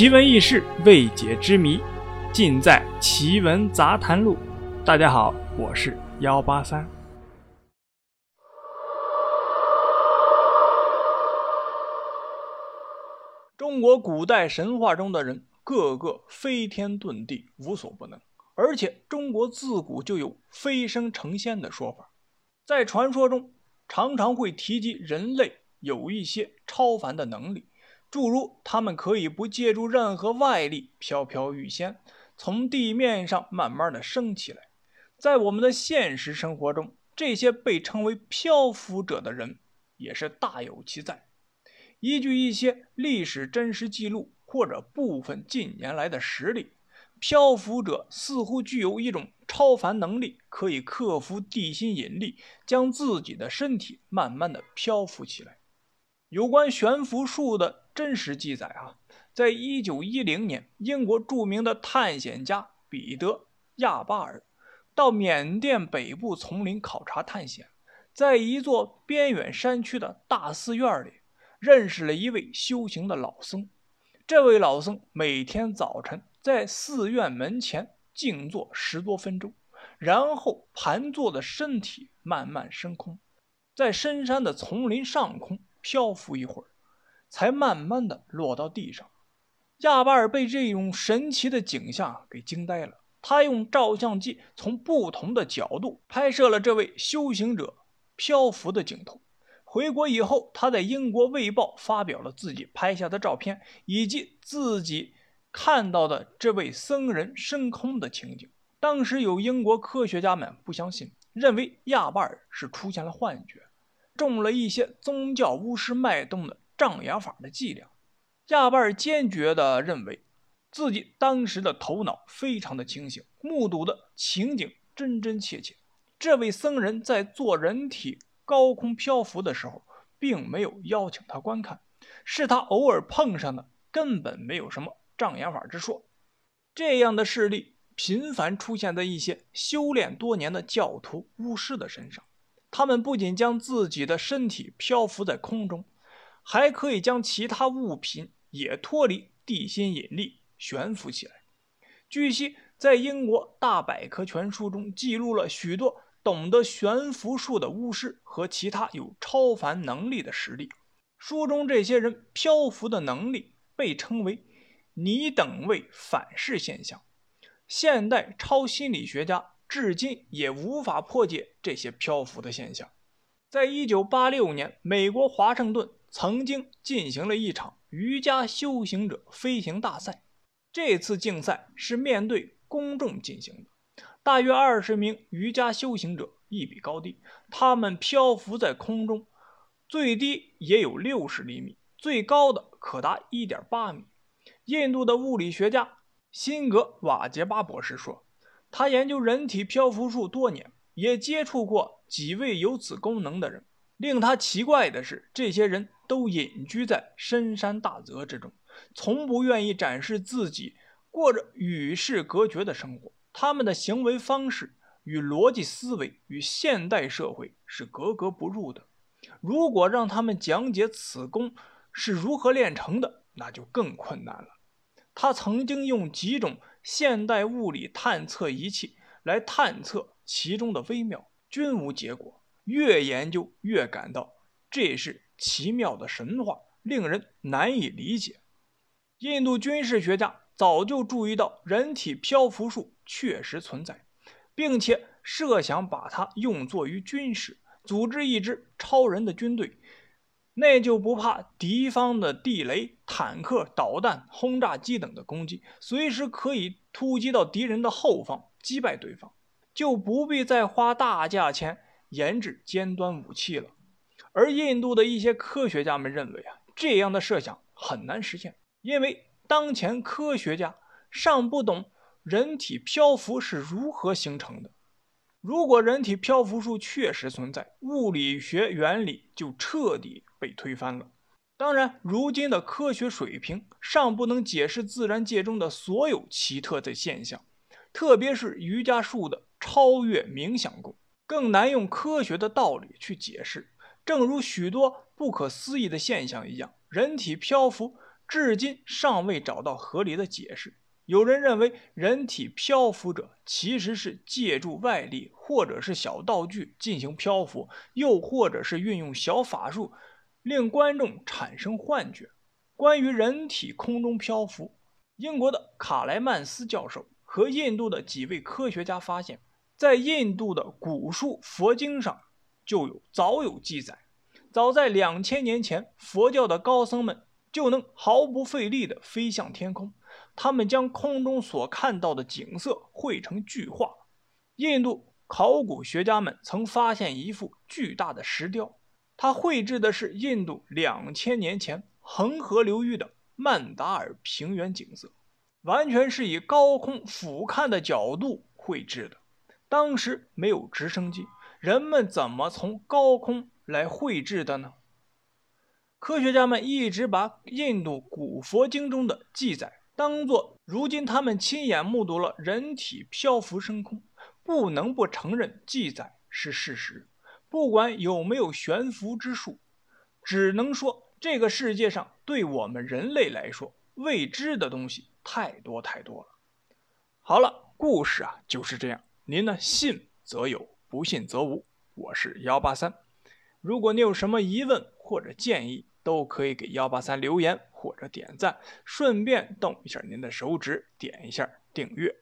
奇闻异事、未解之谜，尽在《奇闻杂谈录》。大家好，我是幺八三。中国古代神话中的人，个个飞天遁地，无所不能。而且，中国自古就有飞升成仙的说法，在传说中常常会提及人类有一些超凡的能力。诸如他们可以不借助任何外力飘飘欲仙，从地面上慢慢的升起来。在我们的现实生活中，这些被称为漂浮者的人也是大有其在。依据一些历史真实记录或者部分近年来的实例，漂浮者似乎具有一种超凡能力，可以克服地心引力，将自己的身体慢慢的漂浮起来。有关悬浮术的真实记载啊，在一九一零年，英国著名的探险家彼得·亚巴尔到缅甸北部丛林考察探险，在一座边远山区的大寺院里，认识了一位修行的老僧。这位老僧每天早晨在寺院门前静坐十多分钟，然后盘坐的身体慢慢升空，在深山的丛林上空。漂浮一会儿，才慢慢的落到地上。亚巴尔被这种神奇的景象给惊呆了。他用照相机从不同的角度拍摄了这位修行者漂浮的镜头。回国以后，他在英国《卫报》发表了自己拍下的照片，以及自己看到的这位僧人升空的情景。当时有英国科学家们不相信，认为亚巴尔是出现了幻觉。中了一些宗教巫师脉动的障眼法的伎俩，亚巴尔坚决地认为自己当时的头脑非常的清醒，目睹的情景真真切切。这位僧人在做人体高空漂浮的时候，并没有邀请他观看，是他偶尔碰上的，根本没有什么障眼法之说。这样的事例频繁出现在一些修炼多年的教徒巫师的身上。他们不仅将自己的身体漂浮在空中，还可以将其他物品也脱离地心引力悬浮起来。据悉，在英国大百科全书中记录了许多懂得悬浮术的巫师和其他有超凡能力的实例。书中这些人漂浮的能力被称为“你等位反噬现象”。现代超心理学家。至今也无法破解这些漂浮的现象。在一九八六年，美国华盛顿曾经进行了一场瑜伽修行者飞行大赛。这次竞赛是面对公众进行的，大约二十名瑜伽修行者一比高低，他们漂浮在空中，最低也有六十厘米，最高的可达一点八米。印度的物理学家辛格瓦杰巴博士说。他研究人体漂浮术多年，也接触过几位有此功能的人。令他奇怪的是，这些人都隐居在深山大泽之中，从不愿意展示自己，过着与世隔绝的生活。他们的行为方式与逻辑思维与现代社会是格格不入的。如果让他们讲解此功是如何练成的，那就更困难了。他曾经用几种。现代物理探测仪器来探测其中的微妙，均无结果。越研究越感到这是奇妙的神话，令人难以理解。印度军事学家早就注意到人体漂浮术确实存在，并且设想把它用作于军事，组织一支超人的军队。那就不怕敌方的地雷、坦克、导弹、轰炸机等的攻击，随时可以突击到敌人的后方，击败对方，就不必再花大价钱研制尖端武器了。而印度的一些科学家们认为啊，这样的设想很难实现，因为当前科学家尚不懂人体漂浮是如何形成的。如果人体漂浮术确实存在，物理学原理就彻底被推翻了。当然，如今的科学水平尚不能解释自然界中的所有奇特的现象，特别是瑜伽术的超越冥想功，更难用科学的道理去解释。正如许多不可思议的现象一样，人体漂浮至今尚未找到合理的解释。有人认为，人体漂浮者其实是借助外力或者是小道具进行漂浮，又或者是运用小法术令观众产生幻觉。关于人体空中漂浮，英国的卡莱曼斯教授和印度的几位科学家发现，在印度的古书佛经上就有早有记载。早在两千年前，佛教的高僧们就能毫不费力地飞向天空。他们将空中所看到的景色绘成巨画。印度考古学家们曾发现一幅巨大的石雕，它绘制的是印度两千年前恒河流域的曼达尔平原景色，完全是以高空俯瞰的角度绘制的。当时没有直升机，人们怎么从高空来绘制的呢？科学家们一直把印度古佛经中的记载。当做如今他们亲眼目睹了人体漂浮升空，不能不承认记载是事实。不管有没有悬浮之术，只能说这个世界上对我们人类来说未知的东西太多太多了。好了，故事啊就是这样。您呢信则有，不信则无。我是幺八三。如果你有什么疑问或者建议，都可以给幺八三留言或者点赞，顺便动一下您的手指，点一下订阅。